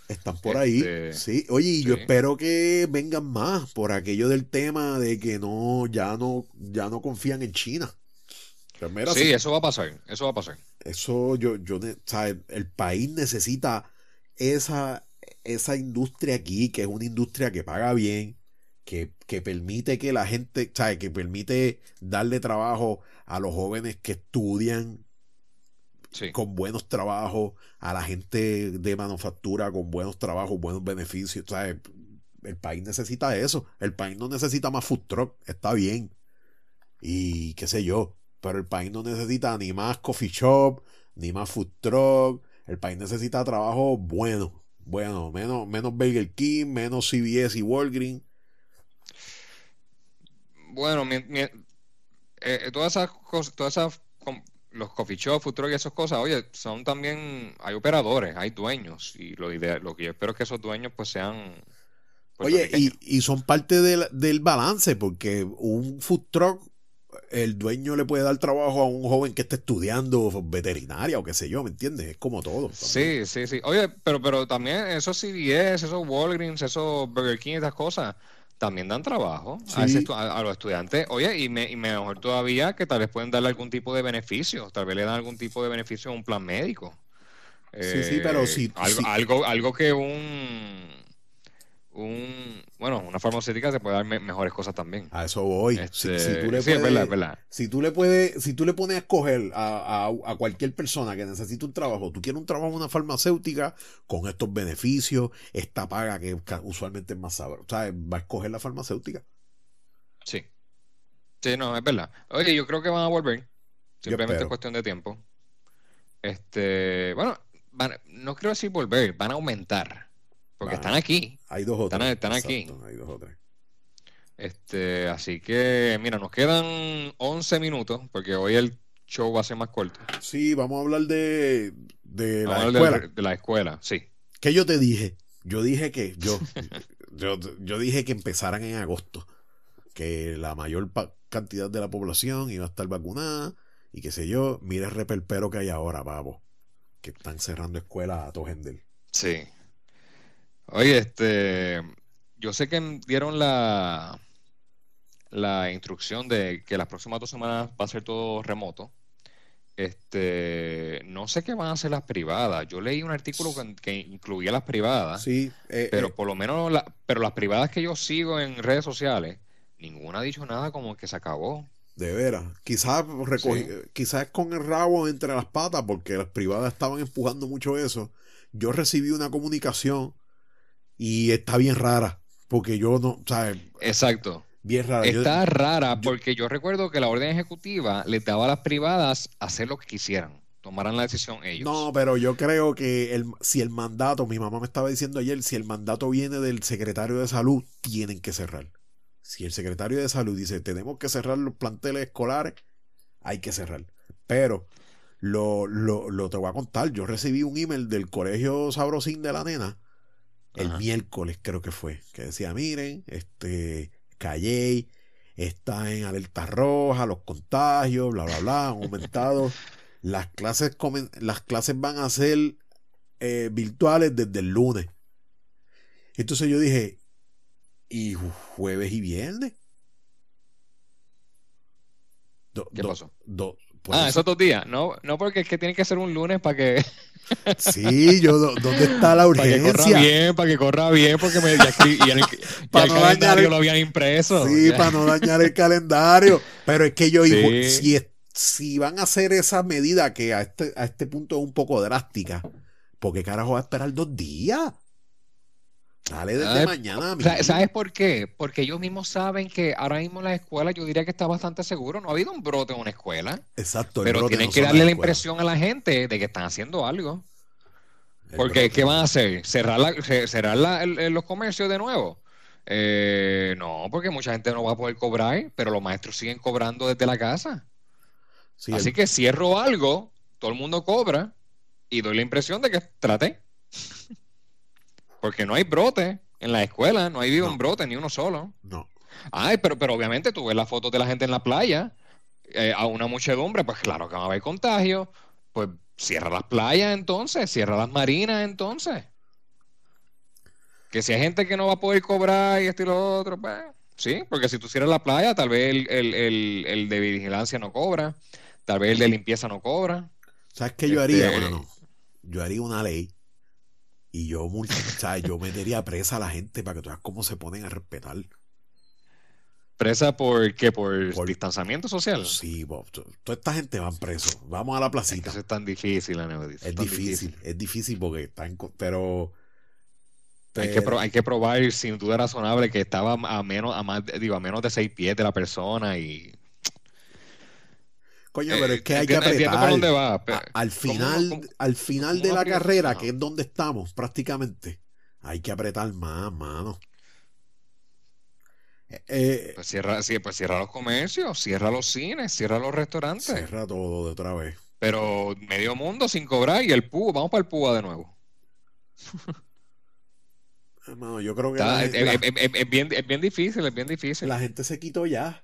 Están por ahí.
Este,
Sí, oye, y yo espero que vengan más por aquello del tema de que no, ya no, ya no confían en China. Pues mira,
Sí,
si-
eso va a pasar, eso va a pasar.
eso yo, yo, ne- ¿sabes? El país necesita esa, esa industria aquí, que es una industria que paga bien, que, que permite que la gente, ¿sabes? Que permite darle trabajo a los jóvenes que estudian
Sí.
con buenos trabajos, a la gente de manufactura con buenos trabajos, buenos beneficios. ¿sabes? El país necesita eso. El país no necesita más food truck, está bien. Y qué sé yo. Pero el país no necesita ni más coffee shop, ni más food truck. El país necesita trabajo bueno. Bueno, menos, menos Burger King, menos CVS y Walgreens.
Bueno, mi- mi- eh, todas esas cosas, todas esas, los coffee shop, food truck y esas cosas, oye, son también, hay operadores, hay dueños, y lo idea, lo que yo espero es que esos dueños pues sean
Oye, y, y son parte del, del balance, porque un food truck, el dueño le puede dar trabajo a un joven que esté estudiando veterinaria o qué sé yo, ¿me entiendes? Es como todo. también.
Sí, sí, sí. Oye, pero, pero también esos CVS, esos Walgreens, esos Burger King, esas cosas, también dan trabajo a, ese a- a los estudiantes. Oye, y, me, y mejor todavía que tal vez pueden darle algún tipo de beneficio, tal vez le dan algún tipo de beneficio a un plan médico.
Sí, sí, pero
Eh,
si-
algo,
si-
algo, algo que un, un, bueno, una farmacéutica te puede dar me- mejores cosas también.
A eso voy. Si-
Este,
si, tú le
sí, es
puedes-
verdad, es verdad.
Si tú le puedes, si tú le pones a escoger a, a- a cualquier persona que necesite un trabajo, tú quieres un trabajo en una farmacéutica con estos beneficios, esta paga que usualmente es más sabrosa, ¿sabes? Va a escoger la farmacéutica.
Sí. Sí, no, es verdad. Oye, yo creo que van a volver. Simplemente es cuestión de tiempo. Este, bueno, van- no quiero decir volver, van a aumentar. Porque están aquí.
Hay dos o
Están-
tres.
están aquí.
Exacto, hay dos o tres.
Este, así que, mira, nos quedan 11 minutos, porque hoy el show va a ser más corto.
Sí, vamos a hablar de, de
Vamos
la escuela.
de, de la escuela, sí.
¿Qué yo te dije? Yo dije que yo, yo, yo dije que empezaran en agosto, que la mayor cantidad de la población iba a estar vacunada y qué sé yo, mira el reperpero que hay ahora, pavo, que están cerrando escuelas a todo gender.
Sí. Oye, este, yo sé que dieron la, la instrucción de que las próximas dos semanas va a ser todo remoto. Este, no sé qué van a hacer las privadas. Yo leí un artículo que, que incluía las privadas,
Sí, eh,
pero
eh,
por lo menos, la- pero las privadas que yo sigo en redes sociales, ninguna ha dicho nada como que se acabó.
de veras, quizás
Sí.
quizás con el rabo entre las patas, porque las privadas estaban empujando mucho eso. Yo recibí una comunicación y está bien rara, porque yo no, ¿sabes?
Exacto.
Bien rara. Yo-
Está rara porque yo recuerdo que la orden ejecutiva les daba a las privadas hacer lo que quisieran, tomaran la decisión ellos.
No, pero yo creo que el, si el mandato, mi mamá me estaba diciendo ayer, si el mandato viene del secretario de salud, tienen que cerrar. Si el secretario de salud dice, tenemos que cerrar los planteles escolares, hay que cerrar. Pero lo, lo, lo te voy a contar, yo recibí un email del colegio Sabrosín de la nena el
Ajá.
miércoles creo que fue, que decía, miren, este, Calley está en alerta roja, los contagios, bla, bla, bla, han aumentado. Las clases, comen- las clases van a ser eh, virtuales desde el lunes. Entonces yo dije, y jueves y viernes. Do-
¿Qué
do-
pasó?
do-
Ah,
eso-
esos dos días. No, no porque es que tiene que ser un lunes para que,
Sí, yo, ¿dónde está la
para que corra
urgencia?
bien, para que corra bien, porque me, ya, y el, ya
Pa'
el calendario
el-
lo habían impreso.
Sí,
Ya.
para no dañar el calendario. Pero es que yo digo,
Sí.
si, si van a hacer esa medida que a este, a este punto es un poco drástica, ¿por qué carajo va a esperar dos días? Dale desde
Ay,
mañana.
¿Sabes por qué? Porque ellos mismos saben que ahora mismo en las escuelas yo diría que está bastante seguro. No ha habido un brote en una escuela,
Exacto,
pero tienen
no
que darle la impresión a la gente de que están haciendo algo.
El
Porque,
brote
¿qué van a hacer? ¿Cerrar, la- ce- cerrar la- el- los comercios de nuevo? Eh, no, porque mucha gente no va a poder cobrar, pero los maestros siguen cobrando desde la casa.
Sí,
Así
el-
que cierro algo, todo el mundo cobra y doy la impresión de que traté. Porque no hay brote en la escuela, no ha habido
No.
un brote, ni uno solo.
no.
Ay, pero, pero obviamente tú ves las fotos de la gente en la playa, eh, a una muchedumbre, pues claro que va a haber contagio. Pues cierra las playas entonces, cierra las marinas entonces. Que si hay gente que no va a poder cobrar y esto y lo otro, pues sí, porque si tú cierras la playa, tal vez el, el- el- el de vigilancia no cobra, tal vez el de limpieza no cobra.
¿Sabes qué yo haría,
Este-
mano? Yo haría una ley y yo, o sea, yo metería presa a la gente para que tú veas cómo se ponen a respetar.
Presa por qué, por,
Por-
distanciamiento social.
Sí, Bob, to- toda esta gente van preso. Vamos a la
Es que
placita.
eso es tan difícil, Aneudis,
Es
tan
difícil, es difícil porque están, co- pero,
Hay que,
pero-
pro- hay que probar sin duda razonable que estaba a menos, a más, digo, a menos de seis pies de la persona y
coño,
eh,
pero es que hay que apretar.
dónde va. pero-
A- al
¿cómo-
final,
cómo-
al final de la carrera, que es donde estamos prácticamente, hay que apretar más, mano. Eh, eh,
Pues cierra, sí, pues cierra los comercios, cierra los cines, cierra los restaurantes.
cierra todo de otra vez.
Pero medio mundo sin cobrar y el PUA, vamos para el PUA de nuevo.
Hermano, yo creo que
Está-
la,
es,
la-
es- es- es- es bien, es bien difícil, es bien difícil.
la gente se quitó ya.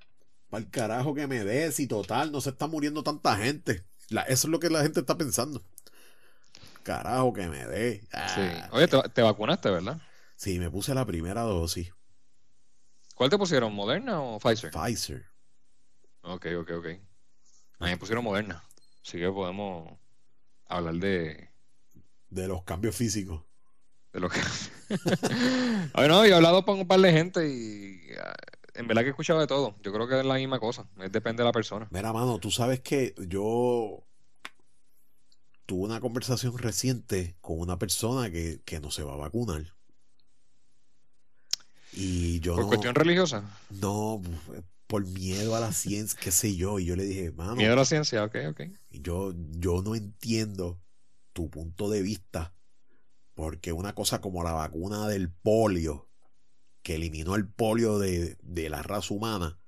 Para el carajo que me des y total, no se está muriendo tanta gente. La- eso es lo que la gente está pensando. Carajo que me dé.
Sí.
Ah,
Oye, te, te vacunaste, ¿verdad?
sí, me puse la primera dosis.
¿Cuál te pusieron, Moderna o Pfizer?
Pfizer.
Ok, ok, ok. A mí me pusieron Moderna. Así que podemos hablar de,
De los cambios físicos.
de lo que... Ay, no, yo he hablado con un par de gente y ah, en verdad que he escuchado de todo. Yo creo que es la misma cosa. Es depende de la persona.
Mira, mano, tú sabes que yo tuve una conversación reciente con una persona que, que no se va a vacunar. Y yo
Por
no,
cuestión religiosa.
no, por miedo a la ciencia, qué sé yo. Y yo le dije, mano,
Miedo a la ciencia, ok, ok.
yo, yo no entiendo tu punto de vista, porque una cosa como la vacuna del polio, que eliminó el polio de, de la raza humana,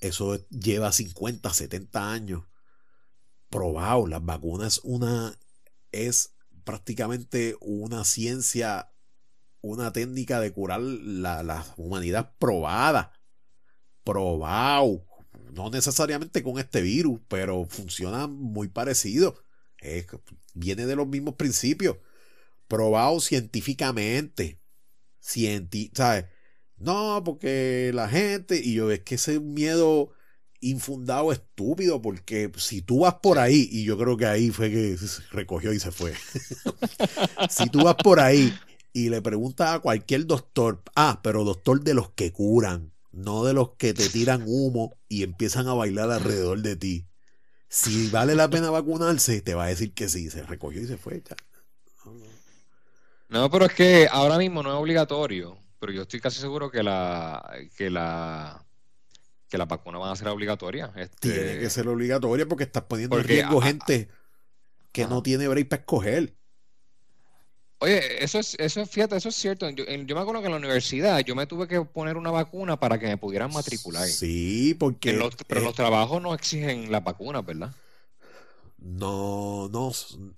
eso lleva 50, 70 años probado. Las vacunas una es prácticamente una ciencia, una técnica de curar la, la humanidad probada. Probado. No necesariamente con este virus, pero funciona muy parecido. Viene de los mismos principios. Probado científicamente. Cienti ¿sabes? No, porque la gente, y yo es que ese miedo infundado estúpido, porque si tú vas por ahí, y yo creo que ahí fue que se recogió y se fue. si tú vas por ahí y le preguntas a cualquier doctor, ah, pero doctor de los que curan, no de los que te tiran humo y empiezan a bailar alrededor de ti. Si vale la pena vacunarse, te va a decir que sí, se recogió y se fue. ya.
No, pero es que ahora mismo no es obligatorio, pero yo estoy casi seguro que la que la que las vacunas van a ser obligatorias. Este,
Tiene que ser obligatoria porque estás poniendo
Porque,
en riesgo gente que no tiene break para escoger.
Oye, eso es, eso es, fíjate, eso es cierto. Yo, yo me acuerdo que en la universidad yo me tuve que poner una vacuna para que me pudieran matricular.
Sí, porque
los- pero
eh,
los trabajos no exigen las vacunas, ¿verdad?
No, no,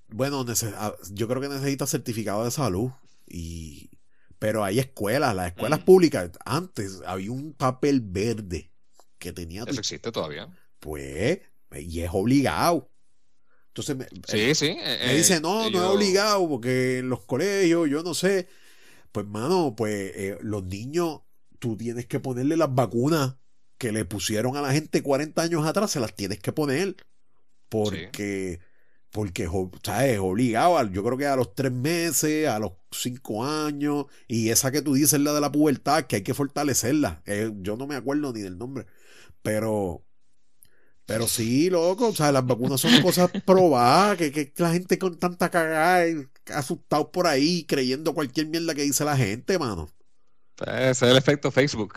bueno, ah, yo creo que necesitas certificado de salud y pero hay escuelas, las escuelas
Mm.
públicas, antes había un papel verde que tenía
Eso existe todavía.
pues y es obligado. Entonces me,
Sí, sí.
me
eh,
dice, no, no
yo-
es obligado porque en los colegios, yo no sé. Pues, mano, pues eh, los niños, tú tienes que ponerle las vacunas que le pusieron a la gente 40 años atrás, se las tienes que poner. Porque, porque ¿sabes? obligado, yo creo que a los tres meses, a los cinco años, y esa que tú dices, la de la pubertad, que hay que fortalecerla. Eh, yo no me acuerdo ni del nombre, pero pero sí, loco, o sea, las vacunas son cosas probadas, que, que la gente con tanta cagada, asustado por ahí, creyendo cualquier mierda que dice la gente, mano.
Ese es el efecto Facebook.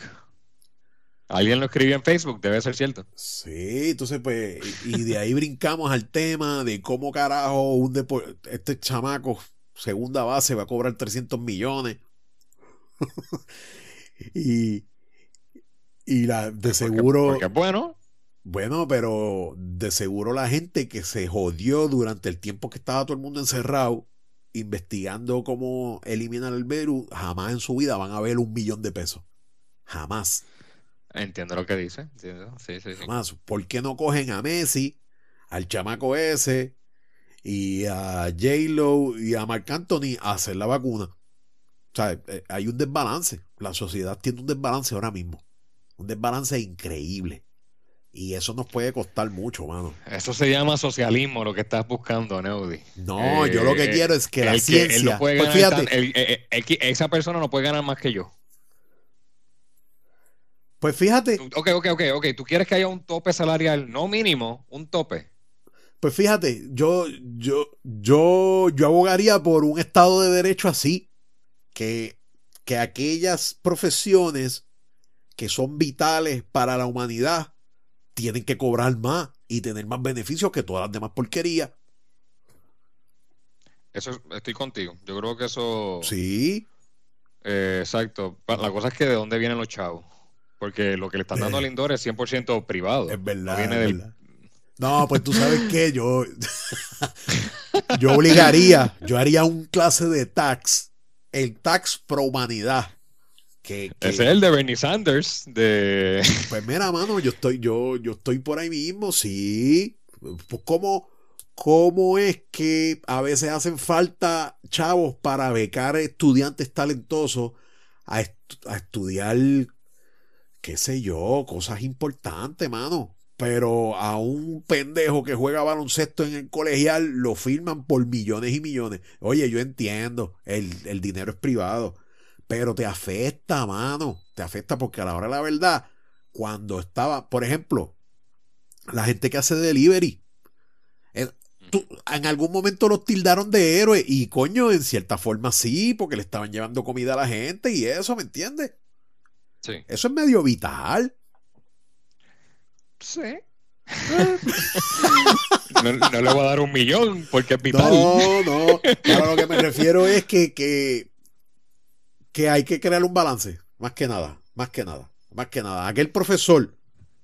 Alguien lo escribió en Facebook, debe ser cierto.
Sí, entonces pues, y de ahí brincamos al tema de cómo carajo un este chamaco, segunda base, va a cobrar 300 millones. y, y la, de seguro...
Porque, porque bueno.
Bueno, pero de seguro la gente que se jodió durante el tiempo que estaba todo el mundo encerrado investigando cómo eliminar el virus, jamás en su vida van a ver un millón de pesos. Jamás.
Entiendo lo que dice.
Jamás. ¿Por qué no cogen a Messi, al chamaco ese, y a J-Lo y a Marc Anthony a hacer la vacuna? O sea, eh, hay un desbalance. La sociedad tiene un desbalance ahora mismo. Un desbalance increíble. Y eso nos puede costar mucho, mano.
Eso se llama socialismo, lo que estás buscando, Neudi.
No, yo lo que eh, quiero es que la ciencia.
pues fíjate, esa persona no puede ganar más que yo.
Pues fíjate.
Ok, ok, ok, ok. Tú quieres que haya un tope salarial, no mínimo, un tope.
Pues fíjate, yo, yo, yo, yo abogaría por un Estado de Derecho así. Que, que aquellas profesiones que son vitales para la humanidad tienen que cobrar más y tener más beneficios que todas las demás porquerías.
Eso estoy contigo. Yo creo que eso.
Sí.
Eh, exacto. La cosa es que de dónde vienen los chavos. Porque lo que le están dando al Lindor es 100% privado.
Es verdad. No, pues tú sabes que yo. yo obligaría. Yo haría un clase de tax. El tax pro humanidad.
Ese es el de Bernie Sanders. De...
Pues mira, mano, yo estoy, yo, yo estoy por ahí mismo, sí. Pues ¿cómo, ¿Cómo es que a veces hacen falta chavos para becar estudiantes talentosos a, estudiar, qué sé yo, cosas importantes, mano? Pero a un pendejo que juega baloncesto en el colegial lo firman por millones y millones. Oye, yo entiendo, el, el dinero es privado pero te afecta, mano. Te afecta porque a la hora de la verdad, cuando estaba, por ejemplo, la gente que hace delivery, en algún momento los tildaron de héroes y coño, en cierta forma sí, porque le estaban llevando comida a la gente y eso, ¿me entiendes?
Sí.
Eso es medio vital.
Sí. no, le voy a dar un millón porque es vital.
No, no. Ahora lo que me refiero es que, que que hay que crear un balance, más que nada, más que nada, más que nada. Aquel profesor,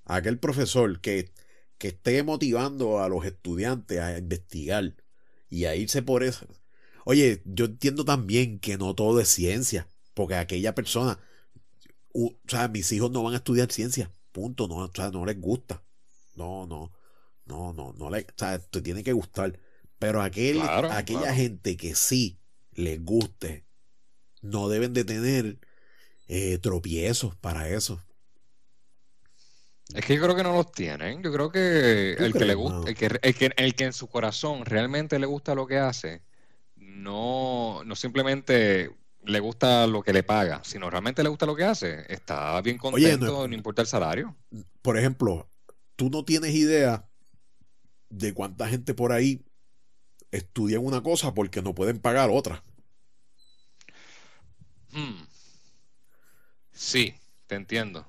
aquel profesor que, que esté motivando a los estudiantes a investigar y a irse por eso. Oye, yo entiendo también que no todo es ciencia, porque aquella persona, o sea, mis hijos no van a estudiar ciencia, punto, no, o sea, no les gusta. No, no, no, no, no le, o sea, te tiene que gustar. Pero aquel, aquella gente que sí les guste no deben de tener eh, tropiezos para eso.
Es que yo creo que no los tienen. Yo creo que el que le gusta, el que, el que, el que en su corazón realmente le gusta lo que hace, no, no simplemente le gusta lo que le paga, sino realmente le gusta lo que hace, está bien contento, no, importa el salario.
Por ejemplo, tú no tienes idea de cuánta gente por ahí estudia una cosa porque no pueden pagar otra.
Hmm. Sí, te entiendo.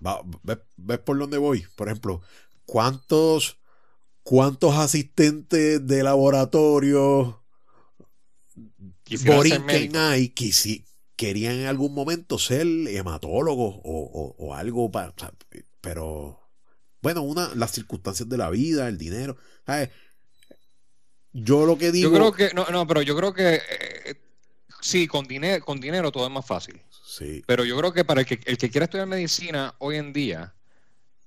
¿ves, por dónde voy? Por ejemplo, ¿cuántos, cuántos asistentes de laboratorio Borinquen hay que si querían en algún momento ser hematólogos o, algo para, pero bueno, una, las circunstancias de la vida, el dinero. Yo lo que digo.
Yo creo que, no, no, pero yo creo que eh, Sí, con dinero, con dinero todo es más fácil.
Sí.
Pero yo creo que para el que, el que quiera estudiar medicina hoy en día,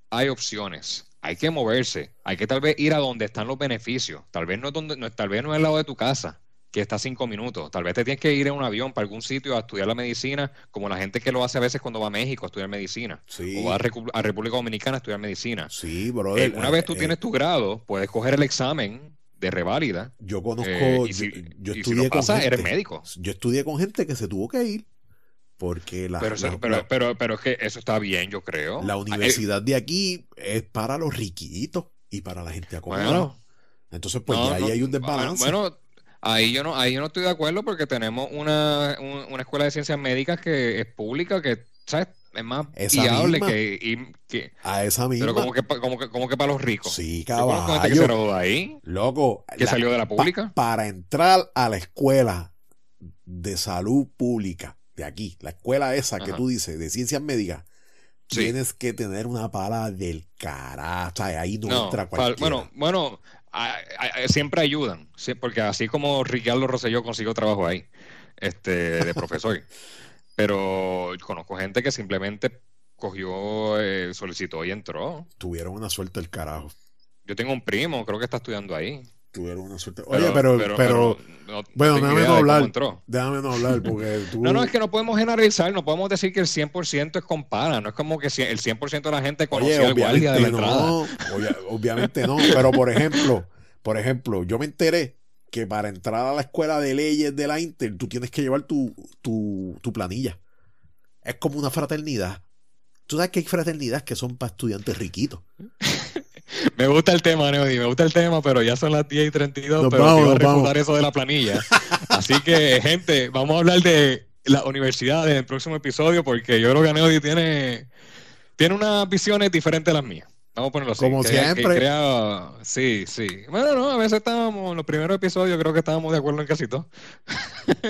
hay opciones. Hay que moverse. Hay que tal vez ir a donde están los beneficios. Tal vez no es donde, no, tal vez no es al lado de tu casa. Que está a cinco minutos. Tal vez te tienes que ir en un avión para algún sitio a estudiar la medicina, como la gente que lo hace a veces cuando va a México a estudiar medicina.
Sí.
O va a, Recu- a República Dominicana a estudiar medicina.
Sí,
Eh,
brother.
una vez tú
Eh,
tienes tu grado, puedes coger el examen de reválida.
Yo conozco,
eh, y
yo,
si,
yo
y
estudié con gente.
eres médico.
Yo estudié con gente que se tuvo que ir porque la,
Pero, eso- pero,
la-
pero, pero es que eso está bien, yo creo.
la
Ah, eh,
universidad de aquí es para los riquitos y para la gente acomodada.
bueno,
Entonces, pues
no,
ya ahí hay un desbalance.
Bueno, ahí yo no, ahí yo no estoy de acuerdo porque tenemos una, un- una escuela de ciencias médicas que es pública, que ¿sabes? es más
Esa
viable
misma.
que, y- que-
a esa misma.
pero como que, como que, como que para los ricos.
Sí,
Yo conozco gente que se
caballo.
ahí,
Loco.
que
la-
salió de la
pa-
pública.
para entrar a la escuela de salud pública de aquí, la escuela esa que tú dices, de ciencias médicas,
Sí.
tienes que tener una pala del carajo. O sea, ahí no,
No,
entra cualquiera.
bueno, bueno, a- a- a- siempre ayudan, porque así como Ricardo Rosselló consiguió trabajo ahí, este, de profesor, pero conozco gente que simplemente cogió, eh, solicitó y entró.
Tuvieron una suerte el carajo.
Yo tengo un primo, creo que está estudiando ahí.
Tuvieron una suerte. Oye, pero, pero,
no- no
bueno, déjame no hablar. déjame no hablar porque tú.
No, no, es que no podemos generalizar, no podemos decir que el 100% es con pana, no es como que el 100% de la gente conocía al guardia de la
obviamente
entrada.
no, obvia- obviamente no, pero por ejemplo, por ejemplo, yo me enteré que para entrar a la escuela de leyes de la Inter, tú tienes que llevar tu, tu, tu planilla. Es como una fraternidad. Tú sabes que hay fraternidades que son para estudiantes riquitos.
Me gusta el tema, Neody, me gusta el tema, pero ya son las 10 y 32,
Nos
pero
vamos, vamos.
refutar eso de la planilla. Así que, gente, vamos a hablar de las universidades en el próximo episodio, porque yo creo que Neody tiene, tiene unas visiones diferentes a las mías. Vamos a ponerlo así.
Como
que-
siempre.
que crea- Sí, sí. Bueno, no, a veces estábamos, en los primeros episodios creo que estábamos de acuerdo en casi todo.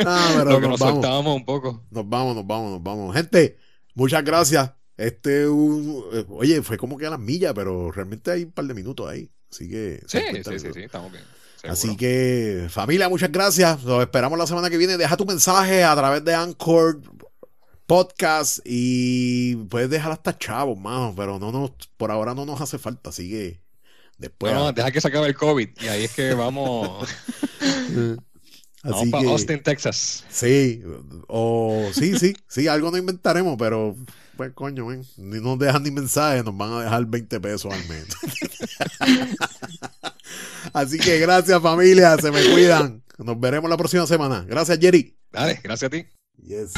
Ah, pero
Lo que
nos
nos soltábamos un poco.
nos vamos, nos vamos, nos vamos. Gente, muchas gracias. Este, un, oye, fue como que a las millas, pero realmente hay un par de minutos ahí. Así que.
Sí,
50
sí, sí, sí, estamos bien. seguro.
Así que, familia, muchas gracias. Los esperamos la semana que viene. Deja tu mensaje a través de Anchor Podcast y puedes dejar hasta chavos, mano, pero no nos, por ahora no nos hace falta. Así que después.
No, no, deja que se acabe el COVID y ahí es que vamos, vamos para Austin, Texas.
sí, o sí, sí, sí, algo no inventaremos, pero pues coño, ven, ni nos dejan ni mensajes, nos van a dejar 20 pesos al mes. Así que gracias, familia, se me cuidan. Nos veremos la próxima semana. Gracias, Jerry.
Dale, gracias a ti.
Yes.